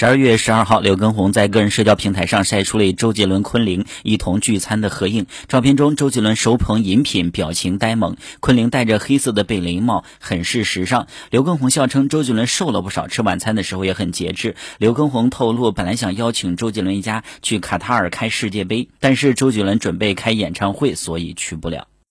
十二月十二号，刘畊宏在个人社交平台上晒出了周杰伦昆凌一同聚餐的合影。照片中，周杰伦手捧饮品，表情呆萌。昆凌戴着黑色的贝雷帽，很是时尚。刘畊宏笑称周杰伦瘦了不少，吃晚餐的时候也很节制。刘畊宏透露，本来想邀请周杰伦一家去卡塔尔开世界杯，但是周杰伦准备开演唱会，所以去不了。